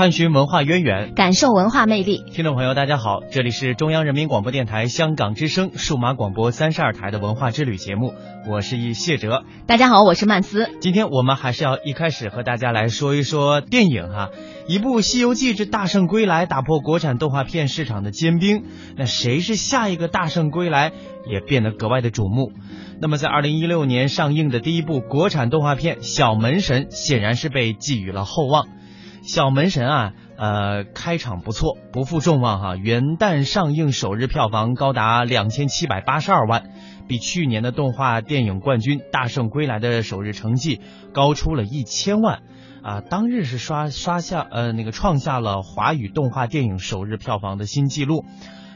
探寻文化渊源，感受文化魅力。听众朋友，大家好，这里是中央人民广播电台香港之声数码广播三十二台的文化之旅节目，我是一谢哲。大家好，我是曼斯。今天我们还是要一开始和大家来说一说电影哈。一部《西游记之大圣归来》打破国产动画片市场的坚冰，那谁是下一个大圣归来也变得格外的瞩目。那么在二零一六年上映的第一部国产动画片《小门神》，显然是被寄予了厚望。小门神啊，呃，开场不错，不负众望哈。元旦上映首日票房高达两千七百八十二万，比去年的动画电影冠军《大圣归来》的首日成绩高出了一千万啊！当日是刷刷下呃那个创下了华语动画电影首日票房的新纪录。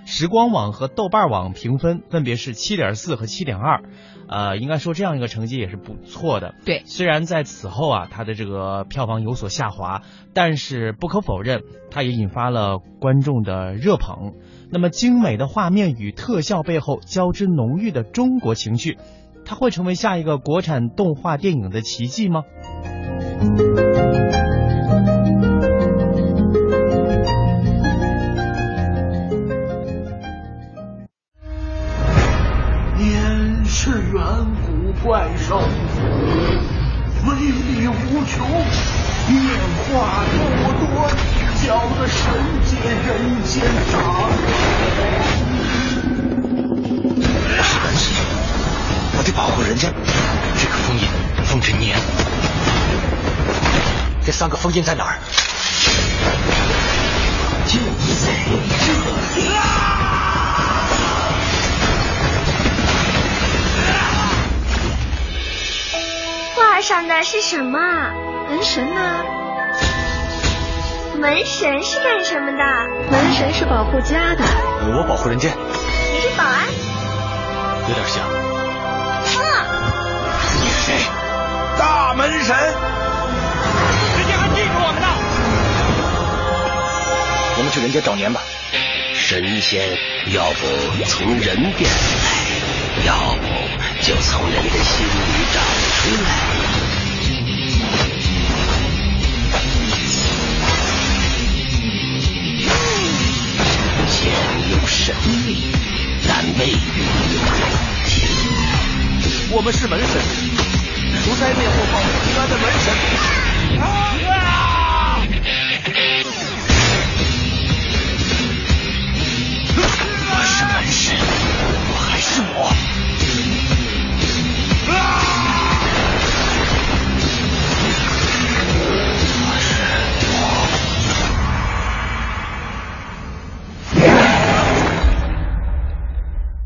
时光网和豆瓣网评分分别是七点四和七点二，呃，应该说这样一个成绩也是不错的。对，虽然在此后啊，它的这个票房有所下滑，但是不可否认，它也引发了观众的热捧。那么精美的画面与特效背后交织浓郁的中国情绪，它会成为下一个国产动画电影的奇迹吗？怪兽威力无穷，变化多多，搅得神界人间杂我是门神，我得保护人家。这个封印，封着年。这三个封印在哪儿？就在这里。画上的是什么？门神呢？门神是干什么的？门神是保护家的。我保护人间。你是保安？有点像。啊！你是谁？大门神。人家还记住我们呢。我们去人间找年吧。神仙要不从人变来，要不就从人的心里长出来。神力，但未必有人听。我们是门神，除灾灭祸、保平安的门神。啊！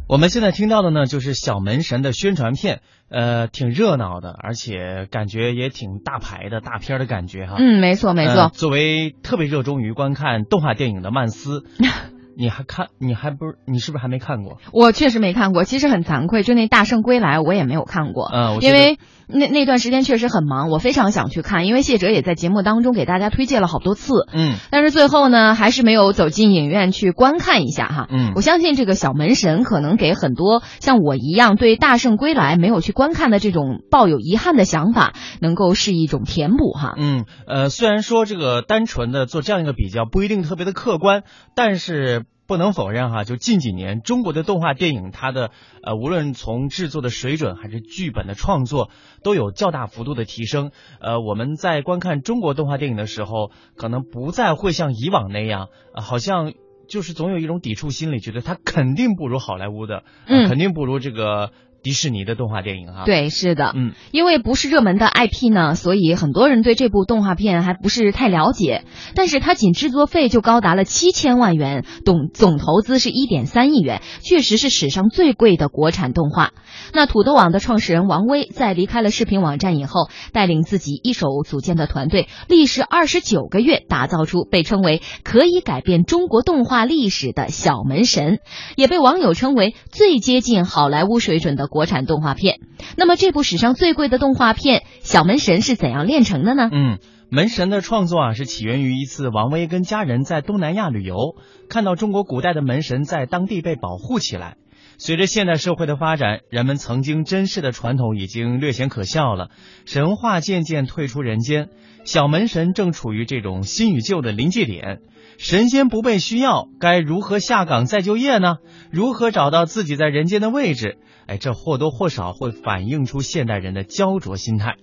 我们现在听到的呢，就是小门神的宣传片，呃，挺热闹的，而且感觉也挺大牌的大片的感觉哈。嗯，没错没错。作为特别热衷于观看动画电影的曼斯，你还看？你还不是？你是不是还没看过？我确实没看过，其实很惭愧，就那《大圣归来》我也没有看过。嗯，因为那那段时间确实很忙，我非常想去看，因为谢哲也在节目当中给大家推荐了好多次。嗯，但是最后呢，还是没有走进影院去观看一下哈。嗯，我相信这个小门神可能给很多像我一样对《大圣归来》没有去观看的这种抱有遗憾的想法，能够是一种填补哈。嗯，呃，虽然说这个单纯的做这样一个比较不一定特别的客观，但是。不能否认哈，就近几年中国的动画电影，它的呃，无论从制作的水准还是剧本的创作，都有较大幅度的提升。呃，我们在观看中国动画电影的时候，可能不再会像以往那样，呃、好像就是总有一种抵触心理，觉得它肯定不如好莱坞的，嗯，肯定不如这个。迪士尼的动画电影哈，对，是的，嗯，因为不是热门的 IP 呢，所以很多人对这部动画片还不是太了解。但是它仅制作费就高达了七千万元，总总投资是一点三亿元，确实是史上最贵的国产动画。那土豆网的创始人王威在离开了视频网站以后，带领自己一手组建的团队，历时二十九个月，打造出被称为可以改变中国动画历史的小门神，也被网友称为最接近好莱坞水准的。国国产动画片，那么这部史上最贵的动画片《小门神》是怎样炼成的呢？嗯，门神的创作啊是起源于一次王威跟家人在东南亚旅游，看到中国古代的门神在当地被保护起来。随着现代社会的发展，人们曾经珍视的传统已经略显可笑了，神话渐渐退出人间。小门神正处于这种新与旧的临界点，神仙不被需要，该如何下岗再就业呢？如何找到自己在人间的位置？哎，这或多或少会反映出现代人的焦灼心态。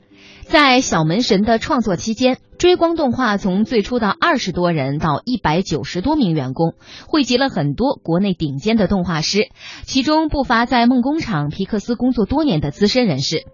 在小门神的创作期间，追光动画从最初的二十多人到一百九十多名员工，汇集了很多国内顶尖的动画师，其中不乏在梦工厂、皮克斯工作多年的资深人士。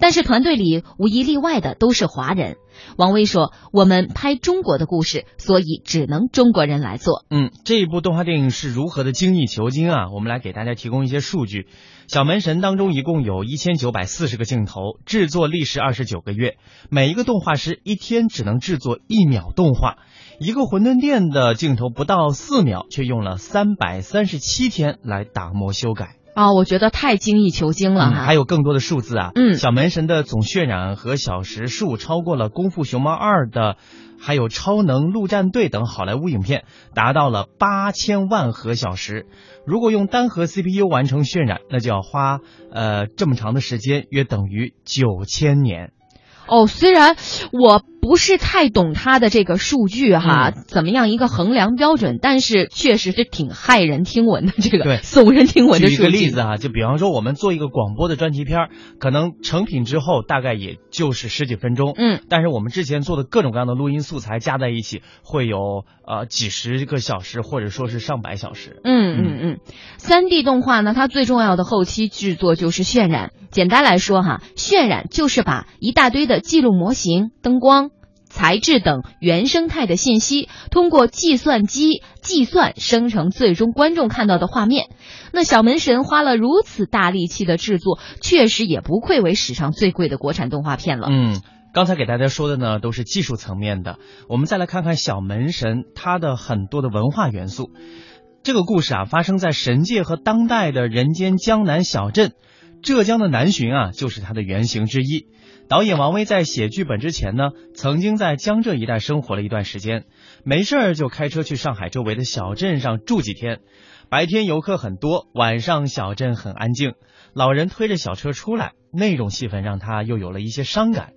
但是团队里无一例外的都是华人。王威说：“我们拍中国的故事，所以只能中国人来做。”嗯，这一部动画电影是如何的精益求精啊？我们来给大家提供一些数据。小门神当中一共有一千九百四十个镜头，制作历时二十九个月，每一个动画师一天只能制作一秒动画。一个馄饨店的镜头不到四秒，却用了三百三十七天来打磨修改。啊，我觉得太精益求精了哈！还有更多的数字啊，嗯，小门神的总渲染和小时数超过了《功夫熊猫二》的，还有《超能陆战队》等好莱坞影片，达到了八千万核小时。如果用单核 CPU 完成渲染，那就要花呃这么长的时间，约等于九千年。哦，虽然我不是太懂它的这个数据哈，怎么样一个衡量标准，但是确实是挺骇人听闻的这个，对，耸人听闻的数据。举一个例子啊，就比方说我们做一个广播的专题片，可能成品之后大概也就是十几分钟，嗯，但是我们之前做的各种各样的录音素材加在一起，会有呃几十个小时，或者说是上百小时。嗯嗯嗯，三 D 动画呢，它最重要的后期制作就是渲染。简单来说哈，渲染就是把一大堆的记录模型、灯光、材质等原生态的信息，通过计算机计算生成最终观众看到的画面。那小门神花了如此大力气的制作，确实也不愧为史上最贵的国产动画片了。嗯，刚才给大家说的呢，都是技术层面的。我们再来看看小门神它的很多的文化元素。这个故事啊，发生在神界和当代的人间江南小镇。浙江的南浔啊，就是它的原型之一。导演王威在写剧本之前呢，曾经在江浙一带生活了一段时间，没事儿就开车去上海周围的小镇上住几天。白天游客很多，晚上小镇很安静，老人推着小车出来，那种气氛让他又有了一些伤感。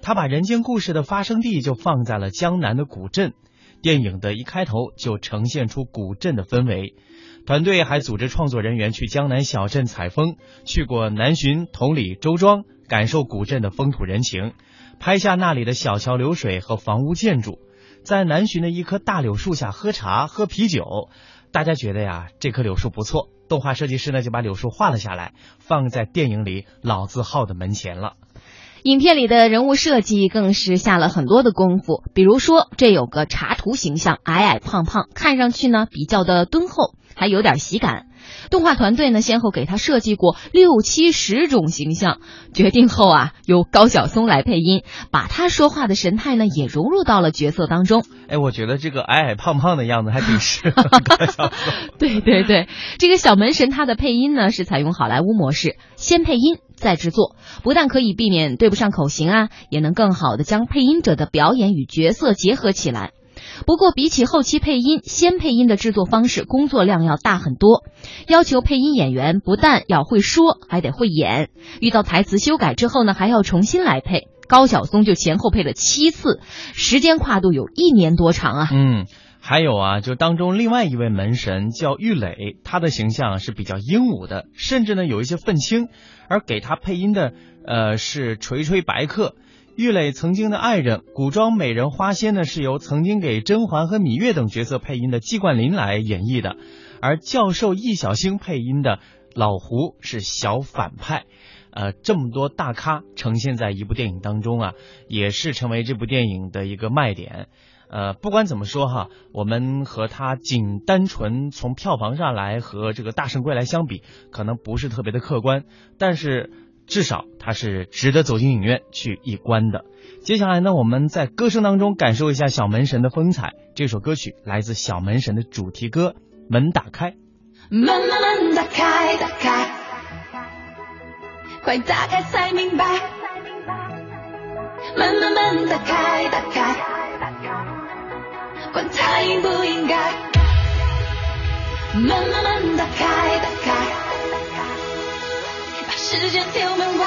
他把人间故事的发生地就放在了江南的古镇，电影的一开头就呈现出古镇的氛围。团队还组织创作人员去江南小镇采风，去过南浔、同里、周庄，感受古镇的风土人情，拍下那里的小桥流水和房屋建筑，在南浔的一棵大柳树下喝茶、喝啤酒。大家觉得呀，这棵柳树不错，动画设计师呢就把柳树画了下来，放在电影里老字号的门前了。影片里的人物设计更是下了很多的功夫，比如说这有个茶图形象，矮矮胖胖，看上去呢比较的敦厚，还有点喜感。动画团队呢先后给他设计过六七十种形象，决定后啊由高晓松来配音，把他说话的神态呢也融入到了角色当中。哎，我觉得这个矮矮胖胖的样子还挺适合高晓松。对对对，这个小门神他的配音呢是采用好莱坞模式，先配音再制作，不但可以避免对不上口型啊，也能更好的将配音者的表演与角色结合起来。不过，比起后期配音，先配音的制作方式工作量要大很多，要求配音演员不但要会说，还得会演。遇到台词修改之后呢，还要重新来配。高晓松就前后配了七次，时间跨度有一年多长啊。嗯，还有啊，就当中另外一位门神叫玉磊，他的形象是比较英武的，甚至呢有一些愤青，而给他配音的呃是锤锤白客。玉磊曾经的爱人，古装美人花仙呢，是由曾经给甄嬛和芈月等角色配音的季冠霖来演绎的，而教授易小星配音的老胡是小反派。呃，这么多大咖呈现在一部电影当中啊，也是成为这部电影的一个卖点。呃，不管怎么说哈，我们和它仅单纯从票房上来和这个《大圣归来》相比，可能不是特别的客观，但是。至少它是值得走进影院去一观的。接下来呢，我们在歌声当中感受一下小门神的风采。这首歌曲来自小门神的主题歌《门打开》。门门门打开，打开，快打开才明白。门门门打开，打开，管它应不应该。门慢慢打开，打开。把时间丢门外，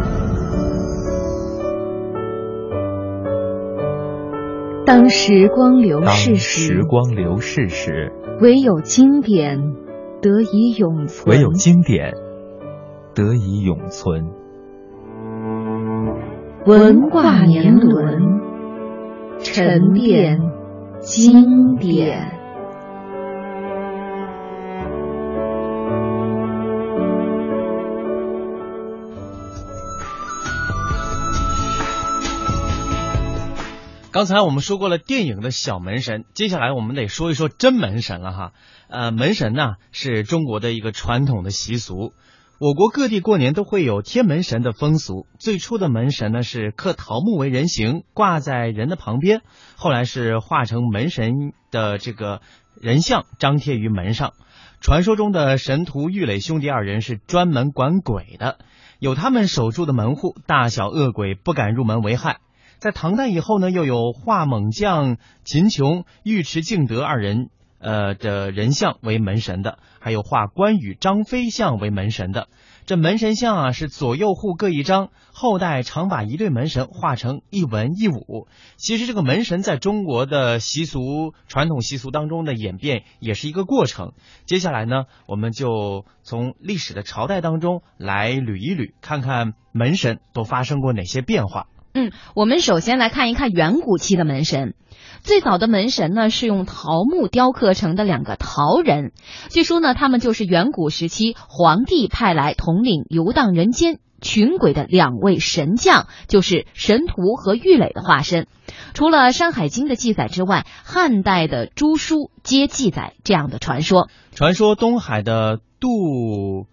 当时光流逝时，时光流逝时，唯有经典得以永存。唯有经典得以永存。文化年轮，沉淀经典。刚才我们说过了电影的小门神，接下来我们得说一说真门神了哈。呃，门神呢是中国的一个传统的习俗，我国各地过年都会有贴门神的风俗。最初的门神呢是刻桃木为人形，挂在人的旁边，后来是画成门神的这个人像，张贴于门上。传说中的神荼、郁垒兄弟二人是专门管鬼的，有他们守住的门户，大小恶鬼不敢入门为害。在唐代以后呢，又有画猛将秦琼、尉迟敬德二人呃的人像为门神的，还有画关羽、张飞像为门神的。这门神像啊是左右户各一张，后代常把一对门神画成一文一武。其实这个门神在中国的习俗传统习俗当中的演变也是一个过程。接下来呢，我们就从历史的朝代当中来捋一捋，看看门神都发生过哪些变化。嗯，我们首先来看一看远古期的门神。最早的门神呢，是用桃木雕刻成的两个桃人。据说呢，他们就是远古时期皇帝派来统领游荡人间群鬼的两位神将，就是神荼和郁垒的化身。除了《山海经》的记载之外，汉代的诸书皆记载这样的传说。传说东海的杜。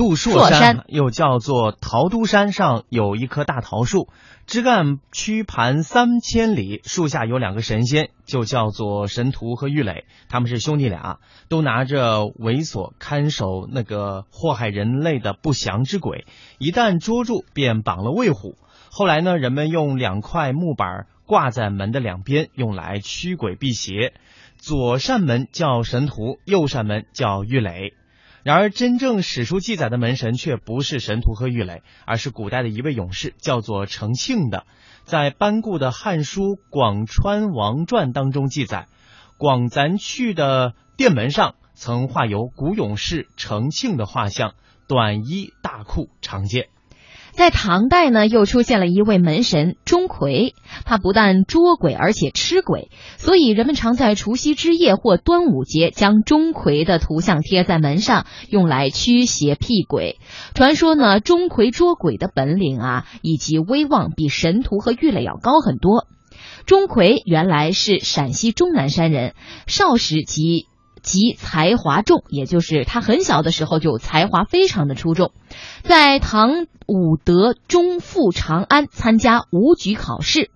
杜朔山又叫做桃都山上有一棵大桃树，枝干曲盘三千里，树下有两个神仙，就叫做神荼和郁垒，他们是兄弟俩，都拿着猥琐看守那个祸害人类的不祥之鬼，一旦捉住便绑了喂虎。后来呢，人们用两块木板挂在门的两边，用来驱鬼辟邪。左扇门叫神荼，右扇门叫郁垒。然而，真正史书记载的门神却不是神荼和郁垒，而是古代的一位勇士，叫做程庆的。在班固的《汉书·广川王传》当中记载，广咱去的殿门上曾画有古勇士程庆的画像，短衣大裤长剑。在唐代呢，又出现了一位门神钟馗，他不但捉鬼，而且吃鬼，所以人们常在除夕之夜或端午节将钟馗的图像贴在门上，用来驱邪辟鬼。传说呢，钟馗捉鬼的本领啊，以及威望比神荼和郁垒要高很多。钟馗原来是陕西终南山人，少时即。及才华重，也就是他很小的时候就才华非常的出众，在唐武德中赴长安参加武举考试，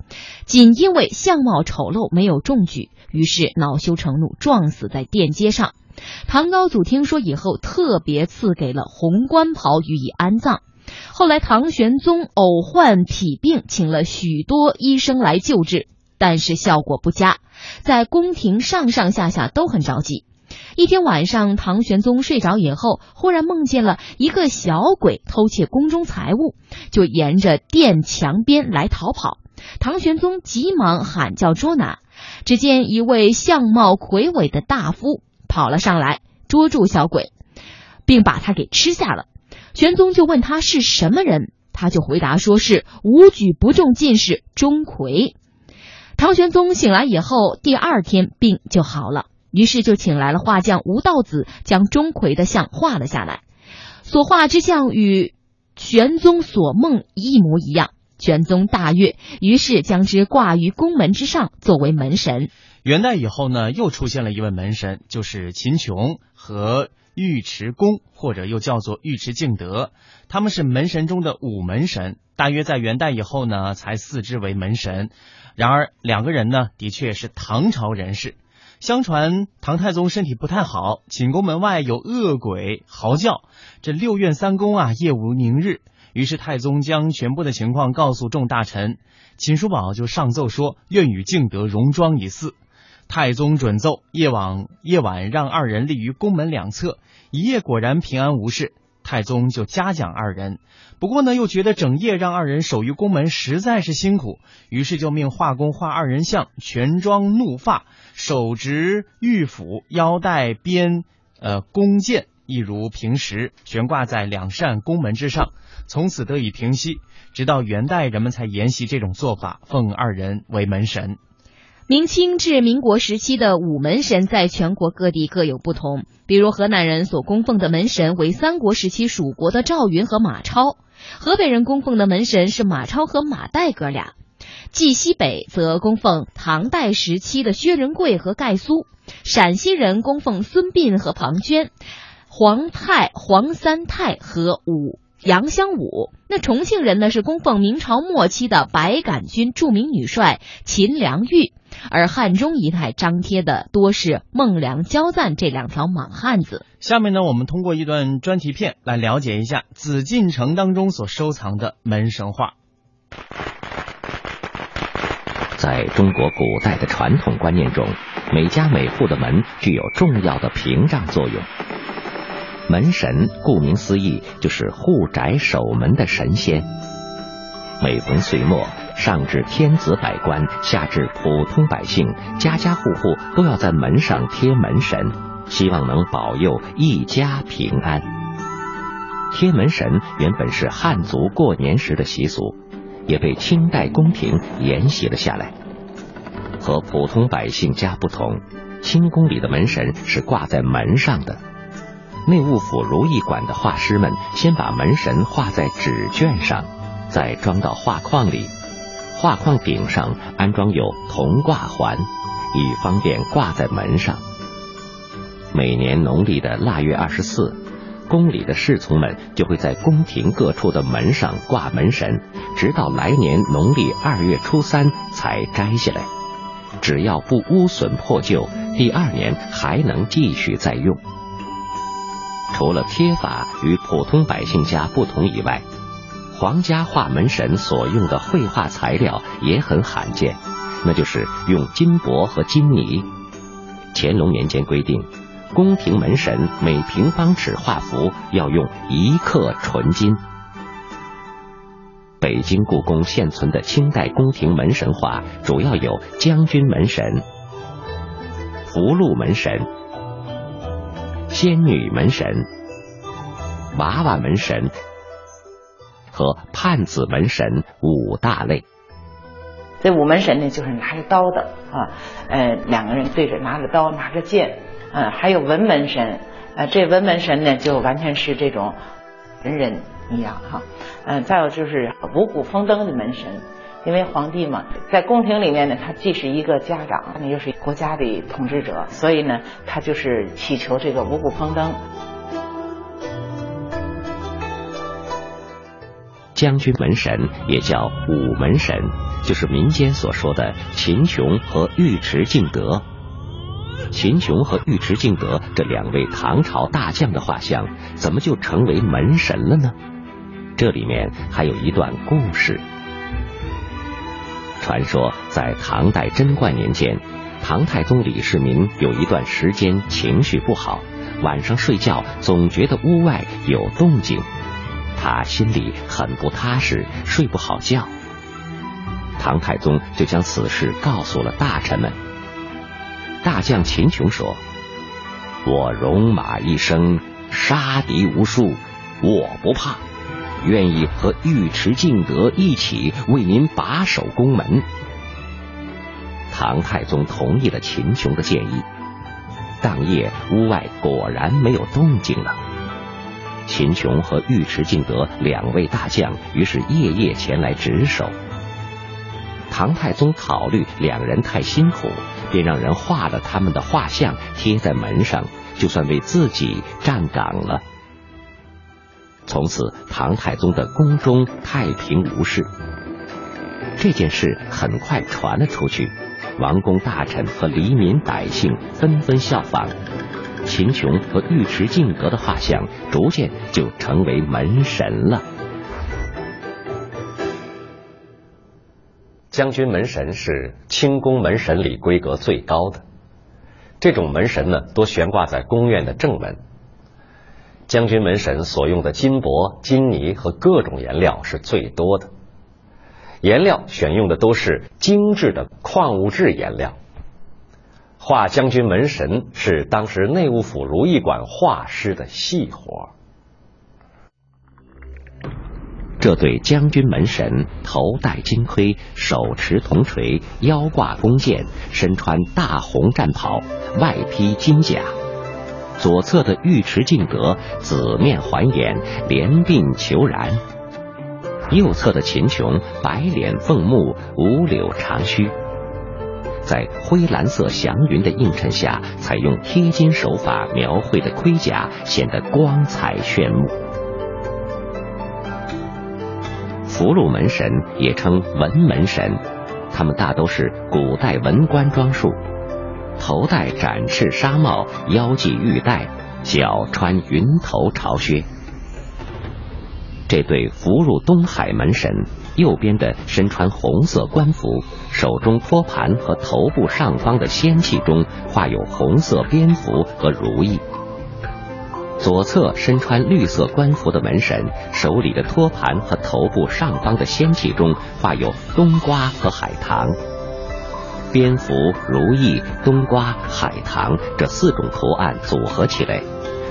仅因为相貌丑陋没有中举，于是恼羞成怒撞死在殿阶上。唐高祖听说以后，特别赐给了红冠袍予以安葬。后来唐玄宗偶患体病，请了许多医生来救治，但是效果不佳，在宫廷上上下下都很着急。一天晚上，唐玄宗睡着以后，忽然梦见了一个小鬼偷窃宫中财物，就沿着殿墙边来逃跑。唐玄宗急忙喊叫捉拿，只见一位相貌魁伟的大夫跑了上来，捉住小鬼，并把他给吃下了。玄宗就问他是什么人，他就回答说是武举不中进士钟馗。唐玄宗醒来以后，第二天病就好了。于是就请来了画匠吴道子，将钟馗的像画了下来。所画之像与玄宗所梦一模一样，玄宗大悦，于是将之挂于宫门之上，作为门神。元代以后呢，又出现了一位门神，就是秦琼和尉迟恭，或者又叫做尉迟敬德。他们是门神中的五门神，大约在元代以后呢，才四之为门神。然而两个人呢，的确是唐朝人士。相传唐太宗身体不太好，寝宫门外有恶鬼嚎叫，这六院三公啊夜无宁日。于是太宗将全部的情况告诉众大臣，秦叔宝就上奏说愿与敬德戎装以似。太宗准奏，夜晚夜晚让二人立于宫门两侧，一夜果然平安无事。太宗就嘉奖二人，不过呢，又觉得整夜让二人守于宫门实在是辛苦，于是就命画工画二人像，全装怒发，手执玉斧，腰带鞭呃弓箭，一如平时，悬挂在两扇宫门之上，从此得以平息。直到元代，人们才沿袭这种做法，奉二人为门神。明清至民国时期的五门神在全国各地各有不同，比如河南人所供奉的门神为三国时期蜀国的赵云和马超，河北人供奉的门神是马超和马岱哥俩，冀西北则供奉唐代时期的薛仁贵和盖苏，陕西人供奉孙膑和庞涓，黄太、黄三太和武。杨香武，那重庆人呢是供奉明朝末期的白杆军著名女帅秦良玉，而汉中一带张贴的多是孟良、焦赞这两条莽汉子。下面呢，我们通过一段专题片来了解一下紫禁城当中所收藏的门神画。在中国古代的传统观念中，每家每户的门具有重要的屏障作用。门神顾名思义，就是护宅守门的神仙。每逢岁末，上至天子百官，下至普通百姓，家家户户都要在门上贴门神，希望能保佑一家平安。贴门神原本是汉族过年时的习俗，也被清代宫廷沿袭了下来。和普通百姓家不同，清宫里的门神是挂在门上的。内务府如意馆的画师们先把门神画在纸卷上，再装到画框里。画框顶上安装有铜挂环，以方便挂在门上。每年农历的腊月二十四，宫里的侍从们就会在宫廷各处的门上挂门神，直到来年农历二月初三才摘下来。只要不污损破旧，第二年还能继续再用。除了贴法与普通百姓家不同以外，皇家画门神所用的绘画材料也很罕见，那就是用金箔和金泥。乾隆年间规定，宫廷门神每平方尺画幅要用一克纯金。北京故宫现存的清代宫廷门神画主要有将军门神、福禄门神。仙女门神、娃娃门神和判子门神五大类。这五门神呢，就是拿着刀的啊，呃，两个人对着拿着刀，拿着剑，嗯，还有文门神，呃，这文门神呢，就完全是这种文人一样哈，嗯，再有就是五谷丰登的门神。因为皇帝嘛，在宫廷里面呢，他既是一个家长，又是国家的统治者，所以呢，他就是祈求这个五谷丰登。将军门神也叫武门神，就是民间所说的秦琼和尉迟敬德。秦琼和尉迟敬德这两位唐朝大将的画像，怎么就成为门神了呢？这里面还有一段故事。传说在唐代贞观年间，唐太宗李世民有一段时间情绪不好，晚上睡觉总觉得屋外有动静，他心里很不踏实，睡不好觉。唐太宗就将此事告诉了大臣们。大将秦琼说：“我戎马一生，杀敌无数，我不怕。”愿意和尉迟敬德一起为您把守宫门。唐太宗同意了秦琼的建议。当夜屋外果然没有动静了。秦琼和尉迟敬德两位大将于是夜夜前来值守。唐太宗考虑两人太辛苦，便让人画了他们的画像贴在门上，就算为自己站岗了。从此，唐太宗的宫中太平无事。这件事很快传了出去，王公大臣和黎民百姓纷纷效仿，秦琼和尉迟敬德的画像逐渐就成为门神了。将军门神是清宫门神里规格最高的，这种门神呢，多悬挂在宫院的正门。将军门神所用的金箔、金泥和各种颜料是最多的，颜料选用的都是精致的矿物质颜料。画将军门神是当时内务府如意馆画师的细活。这对将军门神头戴金盔，手持铜锤，腰挂弓箭，身穿大红战袍，外披金甲。左侧的尉迟敬德紫面环眼，连鬓虬髯；右侧的秦琼白脸凤目，五柳长须。在灰蓝色祥云的映衬下，采用贴金手法描绘的盔甲显得光彩炫目。福禄门神也称文门神，他们大都是古代文官装束。头戴展翅纱帽，腰系玉带，脚穿云头朝靴。这对福入东海门神，右边的身穿红色官服，手中托盘和头部上方的仙器中画有红色蝙蝠和如意；左侧身穿绿色官服的门神，手里的托盘和头部上方的仙器中画有冬瓜和海棠。蝙蝠、如意、冬瓜、海棠这四种图案组合起来，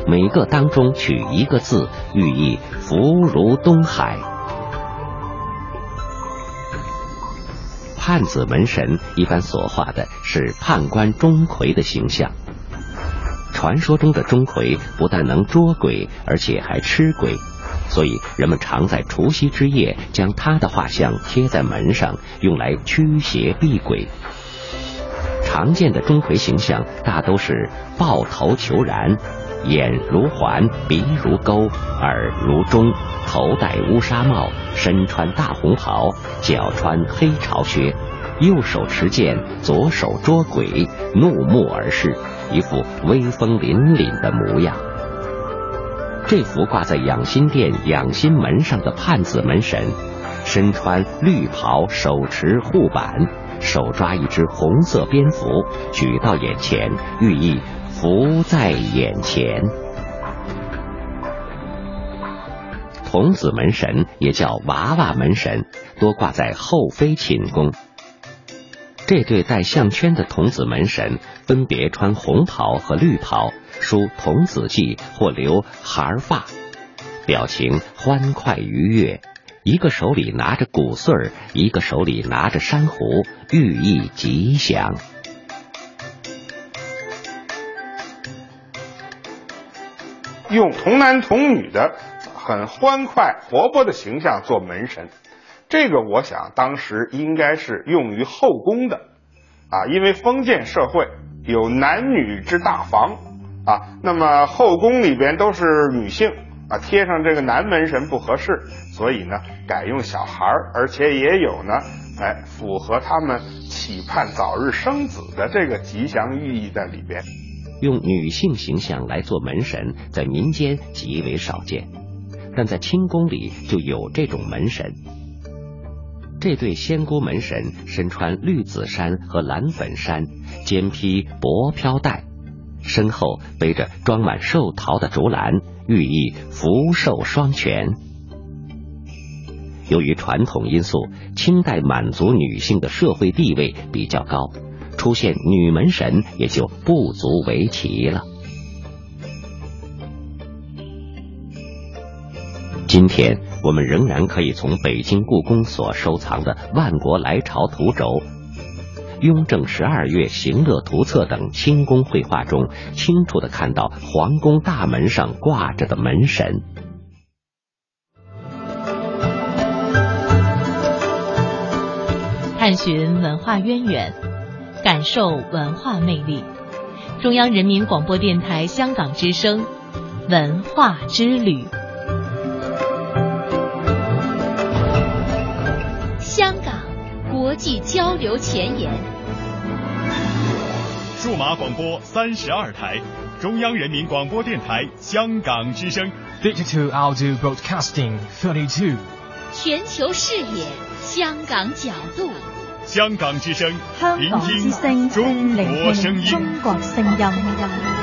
每个当中取一个字，寓意福如东海。判子门神一般所画的是判官钟馗的形象。传说中的钟馗不但能捉鬼，而且还吃鬼，所以人们常在除夕之夜将他的画像贴在门上，用来驱邪避鬼。常见的钟馗形象大都是抱头求然，眼如环，鼻如钩，耳如钟，头戴乌纱帽，身穿大红袍，脚穿黑朝靴，右手持剑，左手捉鬼，怒目而视，一副威风凛凛的模样。这幅挂在养心殿养心门上的判子门神，身穿绿袍，手持护板。手抓一只红色蝙蝠，举到眼前，寓意福在眼前。童子门神也叫娃娃门神，多挂在后妃寝宫。这对戴项圈的童子门神，分别穿红袍和绿袍，梳童子髻或留孩发，表情欢快愉悦。一个手里拿着谷穗儿，一个手里拿着珊瑚，寓意吉祥。用童男童女的很欢快活泼的形象做门神，这个我想当时应该是用于后宫的啊，因为封建社会有男女之大防啊，那么后宫里边都是女性。啊，贴上这个男门神不合适，所以呢，改用小孩儿，而且也有呢，哎，符合他们期盼早日生子的这个吉祥寓意在里边。用女性形象来做门神，在民间极为少见，但在清宫里就有这种门神。这对仙姑门神身穿绿紫衫和蓝粉衫，肩披薄飘带，身后背着装满寿桃的竹篮。寓意福寿双全。由于传统因素，清代满族女性的社会地位比较高，出现女门神也就不足为奇了。今天我们仍然可以从北京故宫所收藏的《万国来朝图轴》。雍正十二月行乐图册等清宫绘画中，清楚的看到皇宫大门上挂着的门神。探寻文化渊源，感受文化魅力，中央人民广播电台香港之声文化之旅。香港国际交流前沿。数码广播三十二台，中央人民广播电台香港之声。Digital Audio Broadcasting Thirty Two。全球视野，香港角度。香港之声，香港之声，中国声音，中国声音。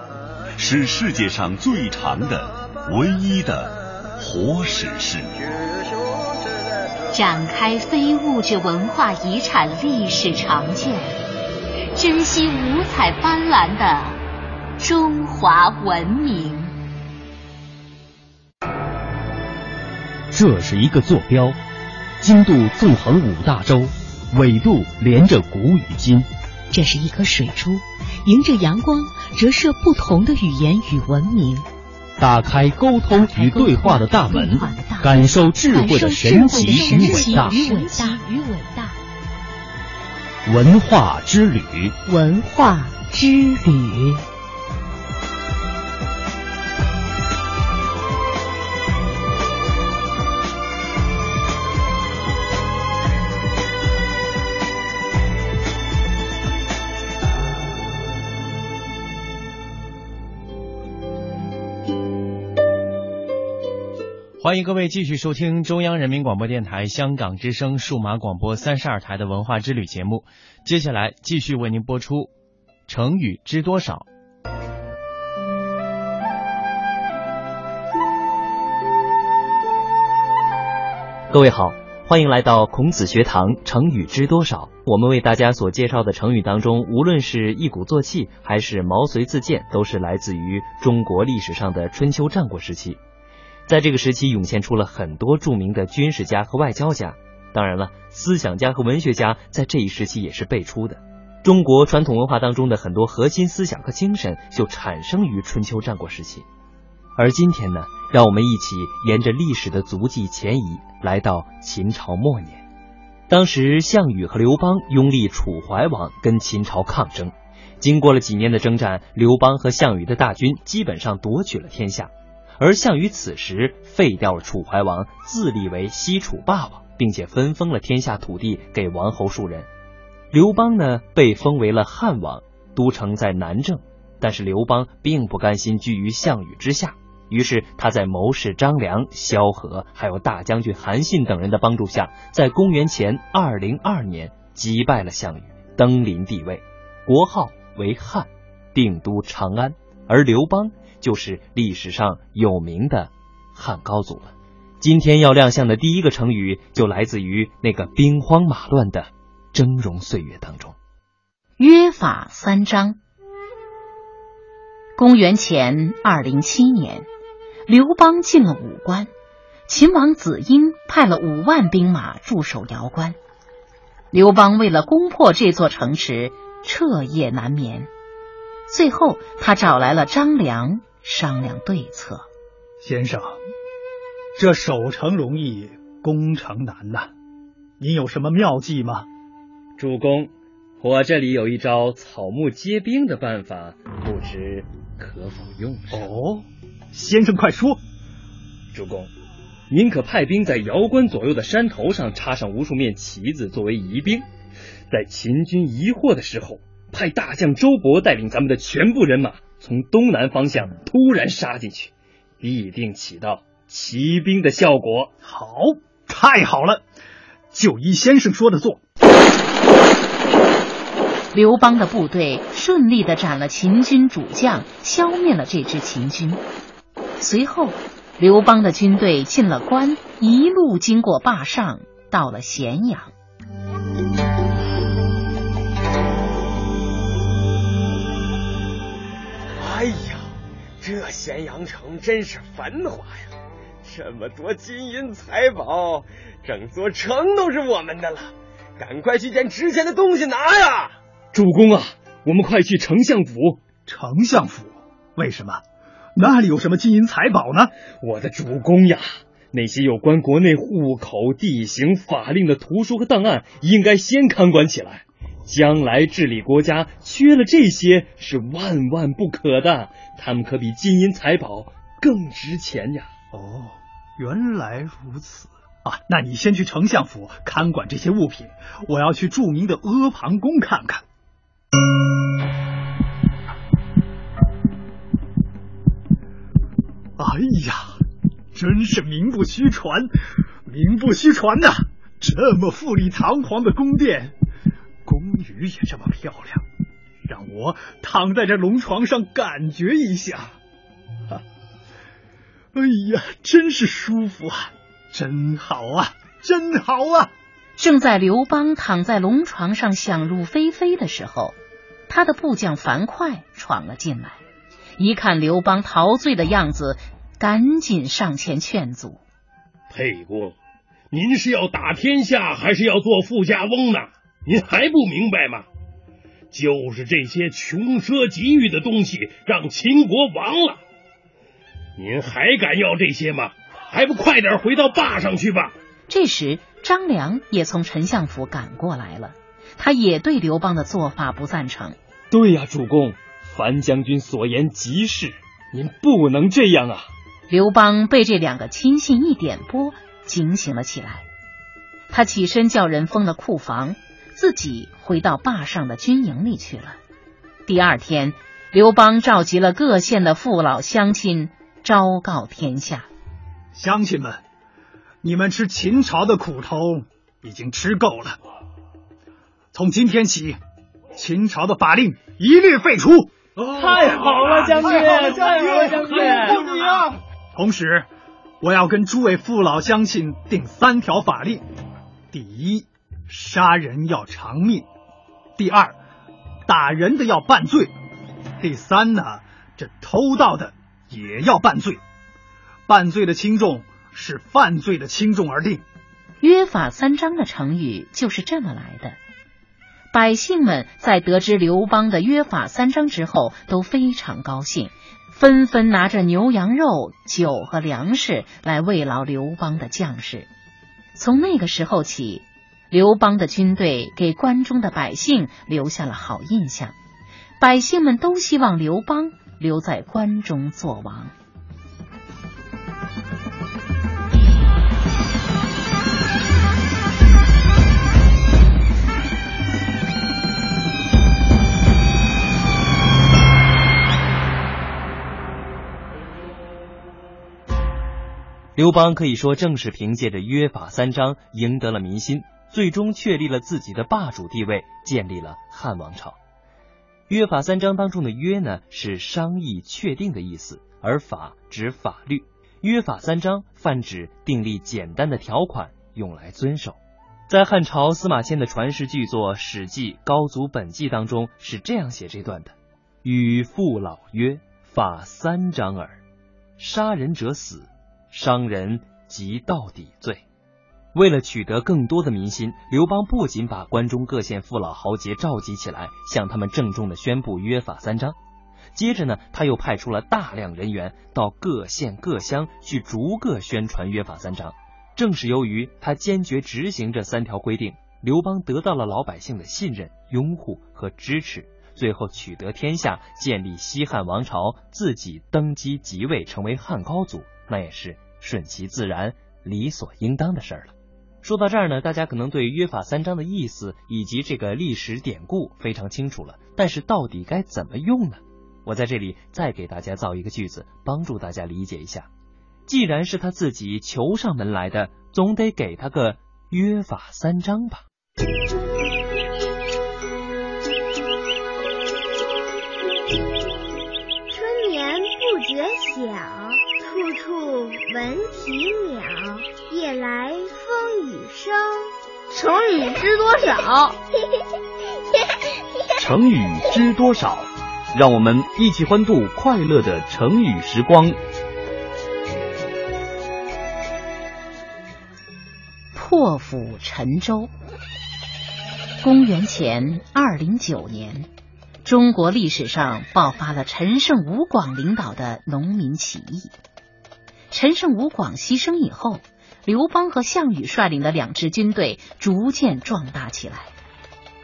是世界上最长的、唯一的活史诗，展开非物质文化遗产历史长卷，珍惜五彩斑斓的中华文明。这是一个坐标，经度纵横五大洲，纬度连着古与今。这是一颗水珠，迎着阳光折射不同的语言与文明，打开沟通与对话的大门，感受智慧的神奇与伟大。文化之旅，文化之旅。欢迎各位继续收听中央人民广播电台香港之声数码广播三十二台的文化之旅节目。接下来继续为您播出《成语知多少》。各位好，欢迎来到孔子学堂《成语知多少》。我们为大家所介绍的成语当中，无论是一鼓作气，还是毛遂自荐，都是来自于中国历史上的春秋战国时期。在这个时期涌现出了很多著名的军事家和外交家，当然了，思想家和文学家在这一时期也是辈出的。中国传统文化当中的很多核心思想和精神就产生于春秋战国时期。而今天呢，让我们一起沿着历史的足迹前移，来到秦朝末年。当时项羽和刘邦拥立楚怀王，跟秦朝抗争。经过了几年的征战，刘邦和项羽的大军基本上夺取了天下。而项羽此时废掉了楚怀王，自立为西楚霸王，并且分封了天下土地给王侯数人。刘邦呢，被封为了汉王，都城在南郑。但是刘邦并不甘心居于项羽之下，于是他在谋士张良、萧何，还有大将军韩信等人的帮助下，在公元前二零二年击败了项羽，登临帝位，国号为汉，定都长安。而刘邦就是历史上有名的汉高祖了。今天要亮相的第一个成语就来自于那个兵荒马乱的峥嵘岁月当中。约法三章。公元前二零七年，刘邦进了武关，秦王子婴派了五万兵马驻守瑶关。刘邦为了攻破这座城池，彻夜难眠。最后，他找来了张良商量对策。先生，这守城容易，攻城难呐，您有什么妙计吗？主公。我这里有一招草木皆兵的办法，不知可否用上？哦，先生快说。主公，您可派兵在瑶关左右的山头上插上无数面旗子作为疑兵，在秦军疑惑的时候，派大将周勃带领咱们的全部人马从东南方向突然杀进去，必定起到骑兵的效果。好，太好了，就依先生说的做。刘邦的部队顺利的斩了秦军主将，消灭了这支秦军。随后，刘邦的军队进了关，一路经过坝上，到了咸阳。这咸阳城真是繁华呀！这么多金银财宝，整座城都是我们的了。赶快去捡值钱的东西拿呀！主公啊，我们快去丞相府。丞相府？为什么？那里有什么金银财宝呢？我的主公呀，那些有关国内户口、地形、法令的图书和档案，应该先看管起来。将来治理国家，缺了这些是万万不可的。他们可比金银财宝更值钱呀！哦，原来如此。啊，那你先去丞相府看管这些物品，我要去著名的阿房宫看看。哎呀，真是名不虚传，名不虚传呐！这么富丽堂皇的宫殿，宫女也这么漂亮，让我躺在这龙床上感觉一下。哎呀，真是舒服啊！真好啊，真好啊！正在刘邦躺在龙床上想入非非的时候，他的部将樊哙闯了进来，一看刘邦陶醉的样子，赶紧上前劝阻：“沛公，您是要打天下，还是要做富家翁呢？您还不明白吗？就是这些穷奢极欲的东西，让秦国亡了。您还敢要这些吗？”还不快点回到坝上去吧！这时，张良也从丞相府赶过来了，他也对刘邦的做法不赞成。对呀，主公，樊将军所言极是，您不能这样啊！刘邦被这两个亲信一点拨，警醒了起来。他起身叫人封了库房，自己回到坝上的军营里去了。第二天，刘邦召集了各县的父老乡亲，昭告天下。乡亲们，你们吃秦朝的苦头已经吃够了。从今天起，秦朝的法令一律废除。太好了，将军！太好了，将军！你啊！同时，我要跟诸位父老乡亲定三条法令：第一，杀人要偿命；第二，打人的要办罪；第三呢，这偷盗的也要办罪。犯罪的轻重是犯罪的轻重而定。约法三章的成语就是这么来的。百姓们在得知刘邦的约法三章之后，都非常高兴，纷纷拿着牛羊肉、酒和粮食来慰劳刘邦的将士。从那个时候起，刘邦的军队给关中的百姓留下了好印象，百姓们都希望刘邦留在关中做王。刘邦可以说正是凭借着约法三章赢得了民心，最终确立了自己的霸主地位，建立了汉王朝。约法三章当中的“约”呢，是商议确定的意思，而“法”指法律。约法三章泛指订立简单的条款，用来遵守。在汉朝司马迁的传世巨作《史记·高祖本纪》当中是这样写这段的：“与父老曰：‘法三章耳，杀人者死，伤人即到底罪。’”为了取得更多的民心，刘邦不仅把关中各县父老豪杰召集起来，向他们郑重的宣布约法三章。接着呢，他又派出了大量人员到各县各乡去逐个宣传约法三章。正是由于他坚决执行这三条规定，刘邦得到了老百姓的信任、拥护和支持，最后取得天下，建立西汉王朝，自己登基即位，成为汉高祖，那也是顺其自然、理所应当的事儿了。说到这儿呢，大家可能对约法三章的意思以及这个历史典故非常清楚了，但是到底该怎么用呢？我在这里再给大家造一个句子，帮助大家理解一下。既然是他自己求上门来的，总得给他个约法三章吧。春眠不觉晓，处处闻啼鸟。夜来风雨声。成语知多少？成语知多少？让我们一起欢度快乐的成语时光。破釜沉舟。公元前二零九年，中国历史上爆发了陈胜吴广领导的农民起义。陈胜吴广牺牲以后，刘邦和项羽率领的两支军队逐渐壮大起来。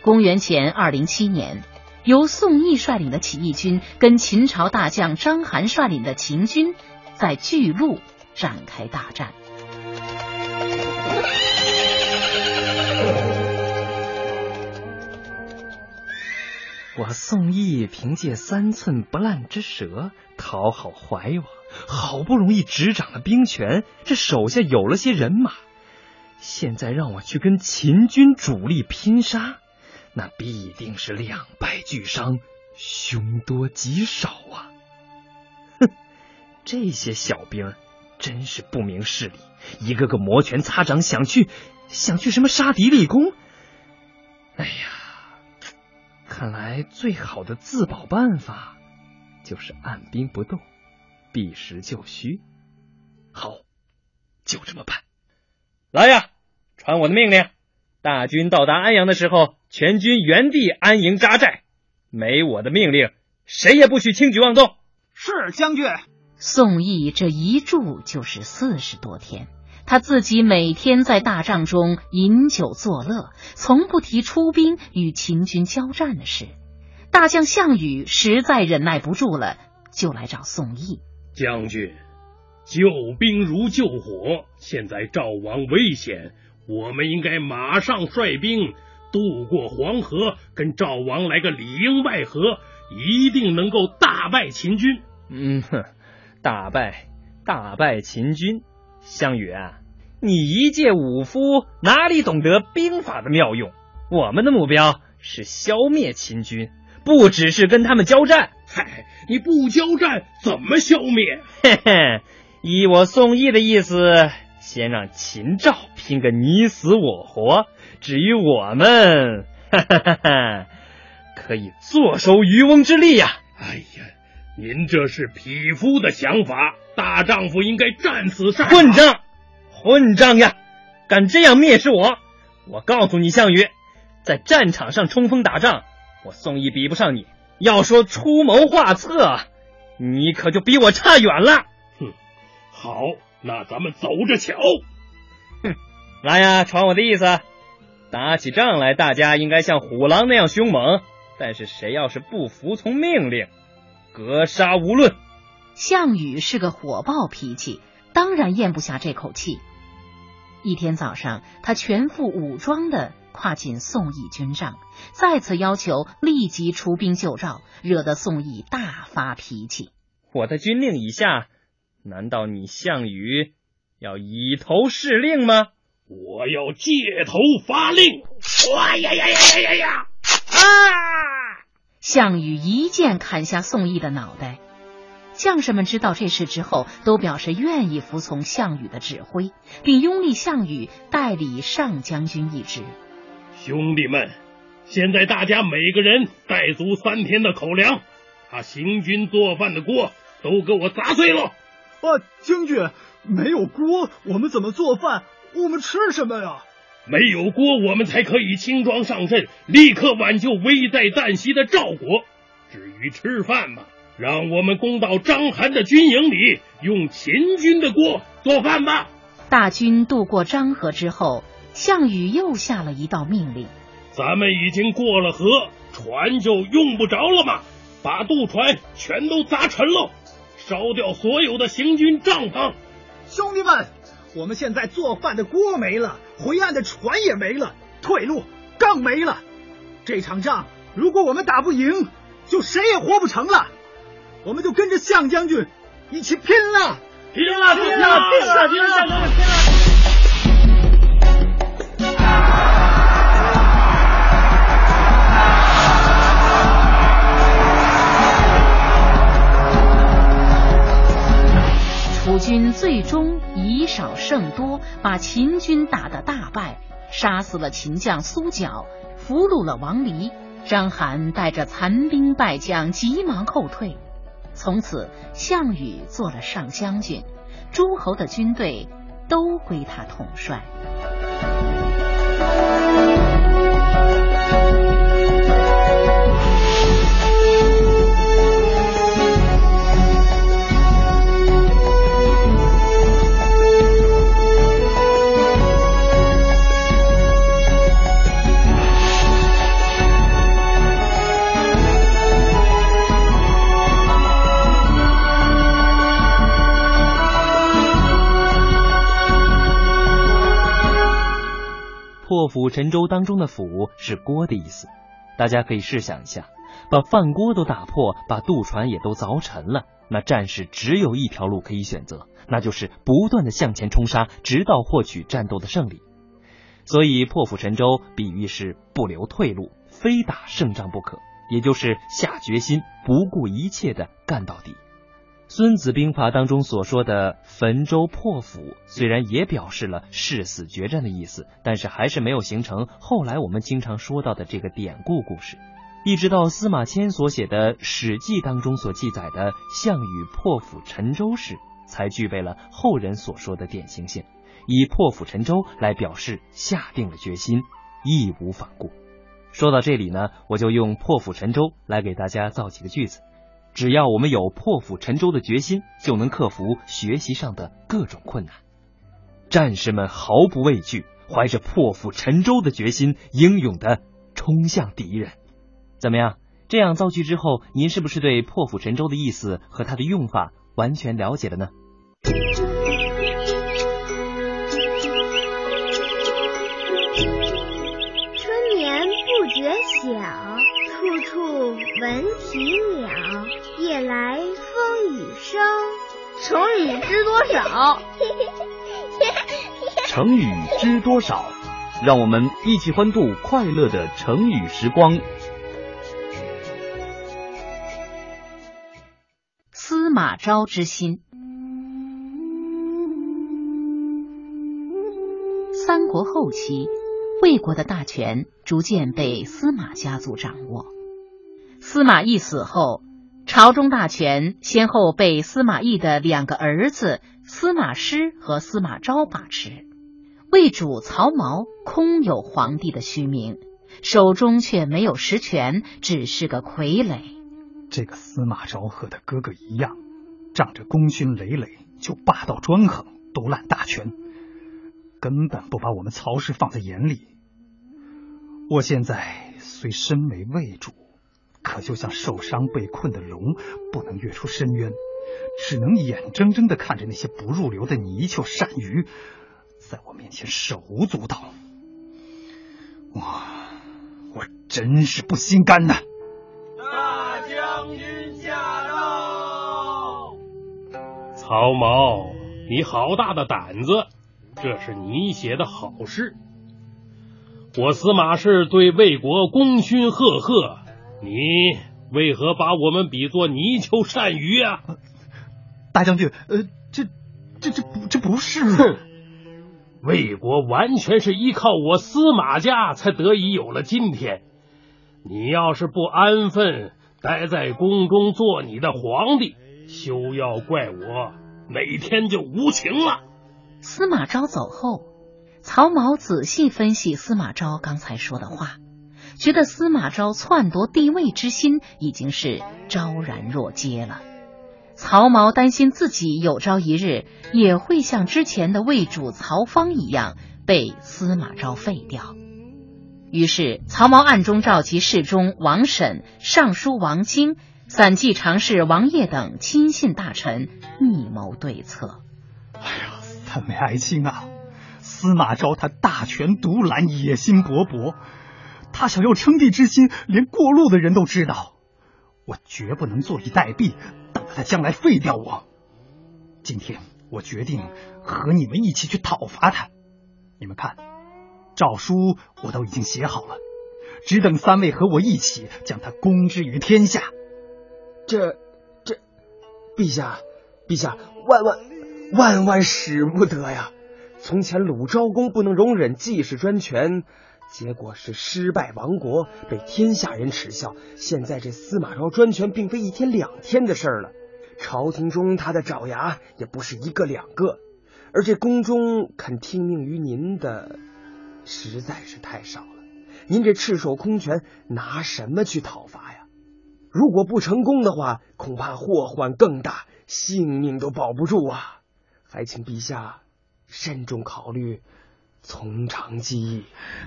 公元前二零七年，由宋义率领的起义军跟秦朝大将章邯率领的秦军在巨鹿展开大战。我宋义凭借三寸不烂之舌讨好怀王，好不容易执掌了兵权，这手下有了些人马。现在让我去跟秦军主力拼杀，那必定是两败俱伤，凶多吉少啊！哼，这些小兵真是不明事理，一个个摩拳擦掌，想去想去什么杀敌立功。哎呀！看来最好的自保办法就是按兵不动，避实就虚。好，就这么办。来呀，传我的命令！大军到达安阳的时候，全军原地安营扎寨。没我的命令，谁也不许轻举妄动。是将军。宋义这一住就是四十多天。他自己每天在大帐中饮酒作乐，从不提出兵与秦军交战的事。大将项羽实在忍耐不住了，就来找宋义将军。救兵如救火，现在赵王危险，我们应该马上率兵渡过黄河，跟赵王来个里应外合，一定能够大败秦军。嗯哼，大败大败秦军。项羽啊，你一介武夫，哪里懂得兵法的妙用？我们的目标是消灭秦军，不只是跟他们交战。嗨，你不交战怎么消灭？嘿嘿，依我宋义的意思，先让秦赵拼个你死我活。至于我们，哈哈哈哈，可以坐收渔翁之利呀。哎呀，您这是匹夫的想法。大丈夫应该战死沙场。混账，混账呀！敢这样蔑视我！我告诉你，项羽，在战场上冲锋打仗，我宋义比不上你。要说出谋划策，你可就比我差远了。哼，好，那咱们走着瞧。哼，来呀，传我的意思，打起仗来，大家应该像虎狼那样凶猛。但是谁要是不服从命令，格杀无论。项羽是个火爆脾气，当然咽不下这口气。一天早上，他全副武装的跨进宋义军帐，再次要求立即出兵救赵，惹得宋义大发脾气。我的军令已下，难道你项羽要以头示令吗？我要借头发令！哇呀呀呀呀呀呀！啊！项羽一剑砍下宋义的脑袋。将士们知道这事之后，都表示愿意服从项羽的指挥，并拥立项羽代理上将军一职。兄弟们，现在大家每个人带足三天的口粮，把行军做饭的锅都给我砸碎了。啊，将军，没有锅，我们怎么做饭？我们吃什么呀？没有锅，我们才可以轻装上阵，立刻挽救危在旦夕的赵国。至于吃饭嘛。让我们攻到章邯的军营里，用秦军的锅做饭吧。大军渡过漳河之后，项羽又下了一道命令：咱们已经过了河，船就用不着了嘛，把渡船全都砸沉喽，烧掉所有的行军帐篷。兄弟们，我们现在做饭的锅没了，回岸的船也没了，退路更没了。这场仗如果我们打不赢，就谁也活不成了。我们就跟着项将军一起拼了！拼了！拼了！拼了！拼了！拼了！军最终以少胜多，把秦军打得大败，杀死了秦将苏角，俘虏了王离。章邯带着残兵败将，急忙后退。从此，项羽做了上将军，诸侯的军队都归他统帅。破釜沉舟当中的“釜”是锅的意思，大家可以试想一下，把饭锅都打破，把渡船也都凿沉了，那战士只有一条路可以选择，那就是不断的向前冲杀，直到获取战斗的胜利。所以破釜沉舟比喻是不留退路，非打胜仗不可，也就是下决心，不顾一切的干到底。《孙子兵法》当中所说的“焚舟破釜”，虽然也表示了誓死决战的意思，但是还是没有形成后来我们经常说到的这个典故故事。一直到司马迁所写的《史记》当中所记载的项羽破釜沉舟时，才具备了后人所说的典型性，以破釜沉舟来表示下定了决心，义无反顾。说到这里呢，我就用破釜沉舟来给大家造几个句子。只要我们有破釜沉舟的决心，就能克服学习上的各种困难。战士们毫不畏惧，怀着破釜沉舟的决心，英勇的冲向敌人。怎么样？这样造句之后，您是不是对破釜沉舟的意思和它的用法完全了解了呢？成语知多少？成语知多少？让我们一起欢度快乐的成语时光。司马昭之心。三国后期，魏国的大权逐渐被司马家族掌握。司马懿死后。朝中大权先后被司马懿的两个儿子司马师和司马昭把持，魏主曹髦空有皇帝的虚名，手中却没有实权，只是个傀儡。这个司马昭和他哥哥一样，仗着功勋累累就霸道专横，独揽大权，根本不把我们曹氏放在眼里。我现在虽身为魏主。可就像受伤被困的龙，不能跃出深渊，只能眼睁睁的看着那些不入流的泥鳅鳝鱼在我面前手舞足蹈。我我真是不心甘呐！大将军驾到！曹毛，你好大的胆子！这是你写的好诗。我司马氏对魏国功勋赫赫。你为何把我们比作泥鳅鳝鱼啊？大将军，呃，这这这不这不是。哼，魏国完全是依靠我司马家才得以有了今天。你要是不安分，待在宫中做你的皇帝，休要怪我每天就无情了。司马昭走后，曹髦仔细分析司马昭刚才说的话，觉得司马昭篡夺帝位之心已经是昭然若揭了。曹髦担心自己有朝一日也会像之前的魏主曹芳一样被司马昭废掉，于是曹髦暗中召集侍中王审、尚书王经、散骑常侍王业等亲信大臣，密谋对策。哎呀，三位爱卿啊，司马昭他大权独揽，野心勃勃，他想要称帝之心，连过路的人都知道。我绝不能坐以待毙，等着他将来废掉我。今天我决定和你们一起去讨伐他。你们看，诏书我都已经写好了，只等三位和我一起将他公之于天下。这这，陛下，陛下，万万万万使不得呀！从前鲁昭公不能容忍季氏专权。结果是失败亡国，被天下人耻笑。现在这司马昭专权，并非一天两天的事儿了。朝廷中他的爪牙也不是一个两个，而这宫中肯听命于您的，实在是太少了。您这赤手空拳，拿什么去讨伐呀？如果不成功的话，恐怕祸患更大，性命都保不住啊！还请陛下慎重考虑。从长计议，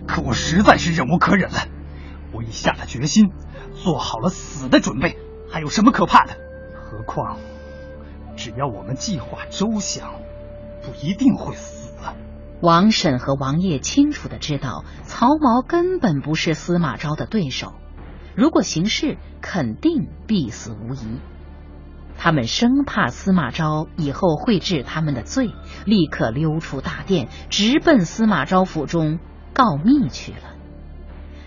可我实在是忍无可忍了。我已下了决心，做好了死的准备，还有什么可怕的？何况，只要我们计划周详，不一定会死。王婶和王爷清楚的知道，曹髦根本不是司马昭的对手，如果行事，肯定必死无疑。他们生怕司马昭以后会治他们的罪，立刻溜出大殿，直奔司马昭府中告密去了。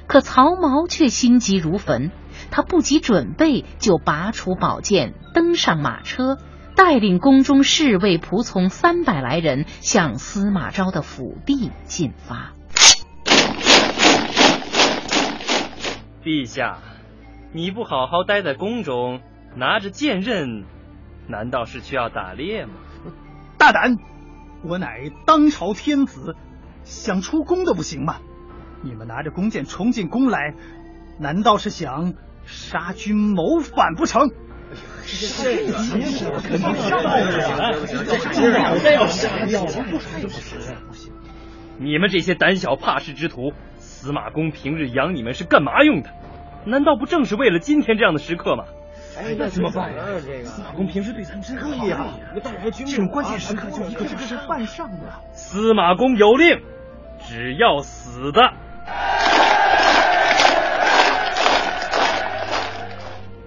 可曹髦却心急如焚，他不及准备，就拔出宝剑，登上马车，带领宫中侍卫仆从三百来人，向司马昭的府邸进发。陛下，你不好好待在宫中。拿着剑刃，难道是去要打猎吗？大胆！我乃当朝天子，想出宫都不行吗？你们拿着弓箭冲进宫来，难道是想杀君谋反不成？这个肯定杀掉了！你们这些胆小怕事之徒，司马公平日养你们是干嘛用的？难道不正是为了今天这样的时刻吗？哎，那怎么办呀？这个司马公平时对咱真好呀，这种关键时刻就一个支持犯上的。司马公有令，只要死的。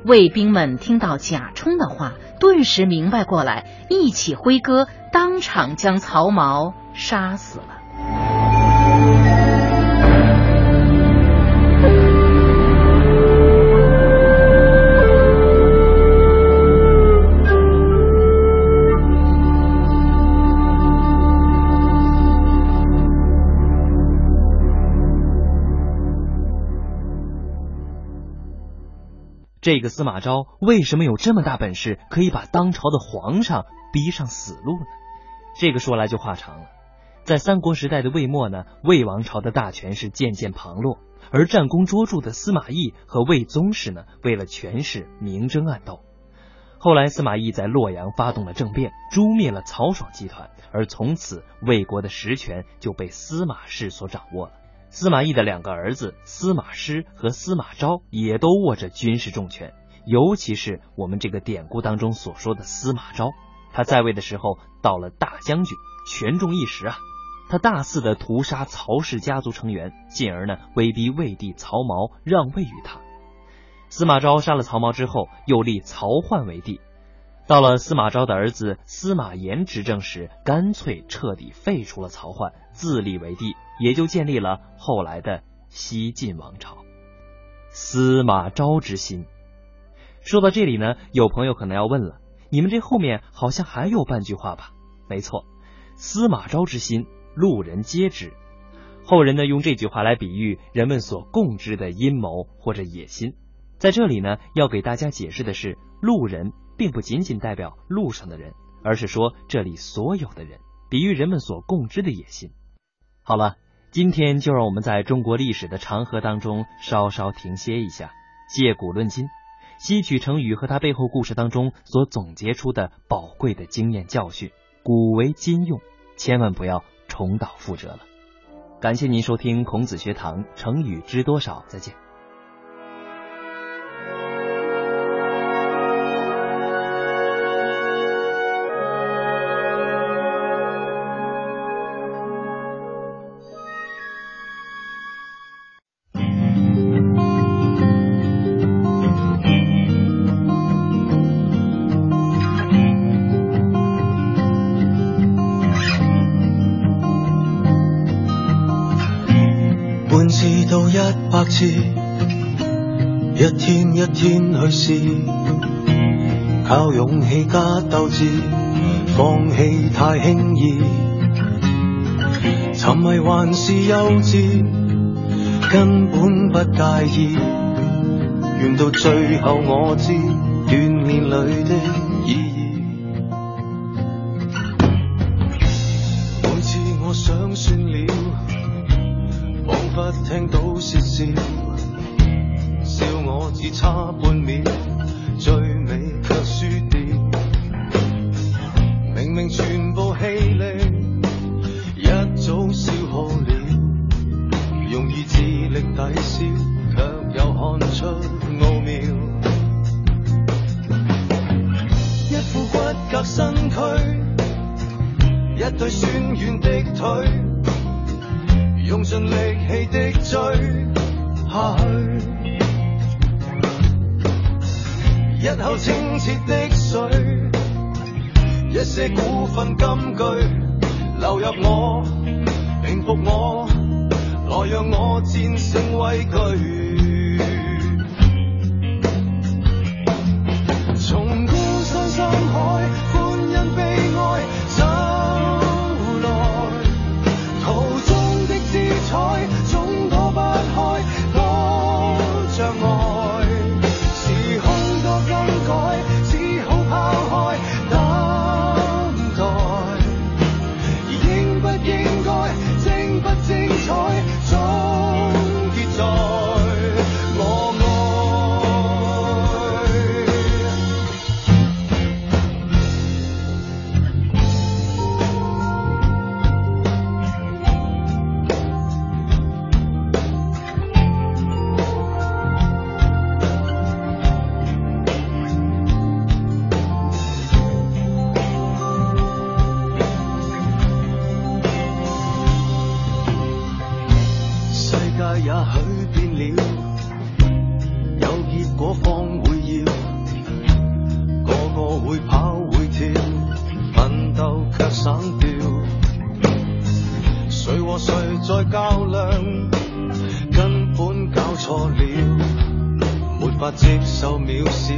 卫兵们听到贾充的话，顿时明白过来，一起挥戈，当场将曹髦杀死了。这个司马昭为什么有这么大本事，可以把当朝的皇上逼上死路呢？这个说来就话长了。在三国时代的魏末呢，魏王朝的大权是渐渐旁落，而战功卓著的司马懿和魏宗室呢，为了权势明争暗斗。后来司马懿在洛阳发动了政变，诛灭了曹爽集团，而从此魏国的实权就被司马氏所掌握了。司马懿的两个儿子司马师和司马昭也都握着军事重权，尤其是我们这个典故当中所说的司马昭，他在位的时候到了大将军，权重一时啊。他大肆的屠杀曹氏家族成员，进而呢威逼魏帝曹髦让位于他。司马昭杀了曹髦之后，又立曹奂为帝。到了司马昭的儿子司马炎执政时，干脆彻底废除了曹奂，自立为帝。也就建立了后来的西晋王朝。司马昭之心，说到这里呢，有朋友可能要问了：你们这后面好像还有半句话吧？没错，司马昭之心，路人皆知。后人呢用这句话来比喻人们所共知的阴谋或者野心。在这里呢，要给大家解释的是，路人并不仅仅代表路上的人，而是说这里所有的人，比喻人们所共知的野心。好了，今天就让我们在中国历史的长河当中稍稍停歇一下，借古论今，吸取成语和它背后故事当中所总结出的宝贵的经验教训，古为今用，千万不要重蹈覆辙了。感谢您收听孔子学堂成语知多少，再见。去试，靠勇气加斗志，放弃太轻易。沉迷还是幼稚，根本不介意。愿到最后我知锻炼里的差半秒，接受藐视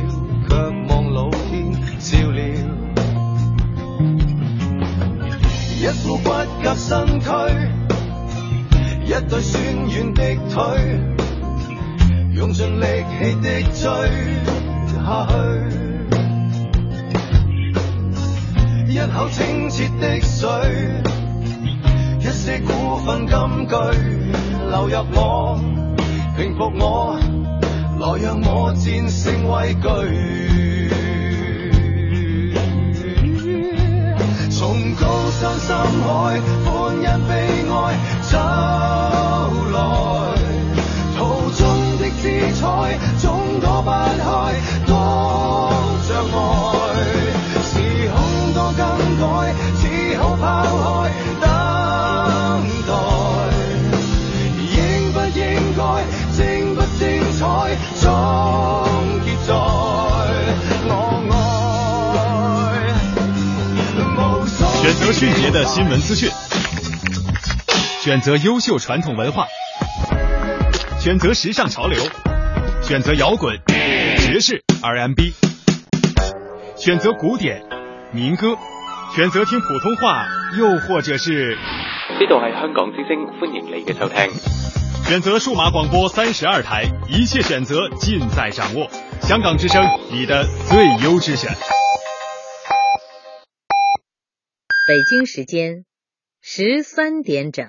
择优秀传统文化，选择时尚潮流，选择摇滚、爵士、R&B，选择古典、民歌，选择听普通话，又或者是呢度系香港之声，欢迎你嘅收听。选择数码广播三十二台，一切选择尽在掌握。香港之声，你的最优之选。北京时间十三点整。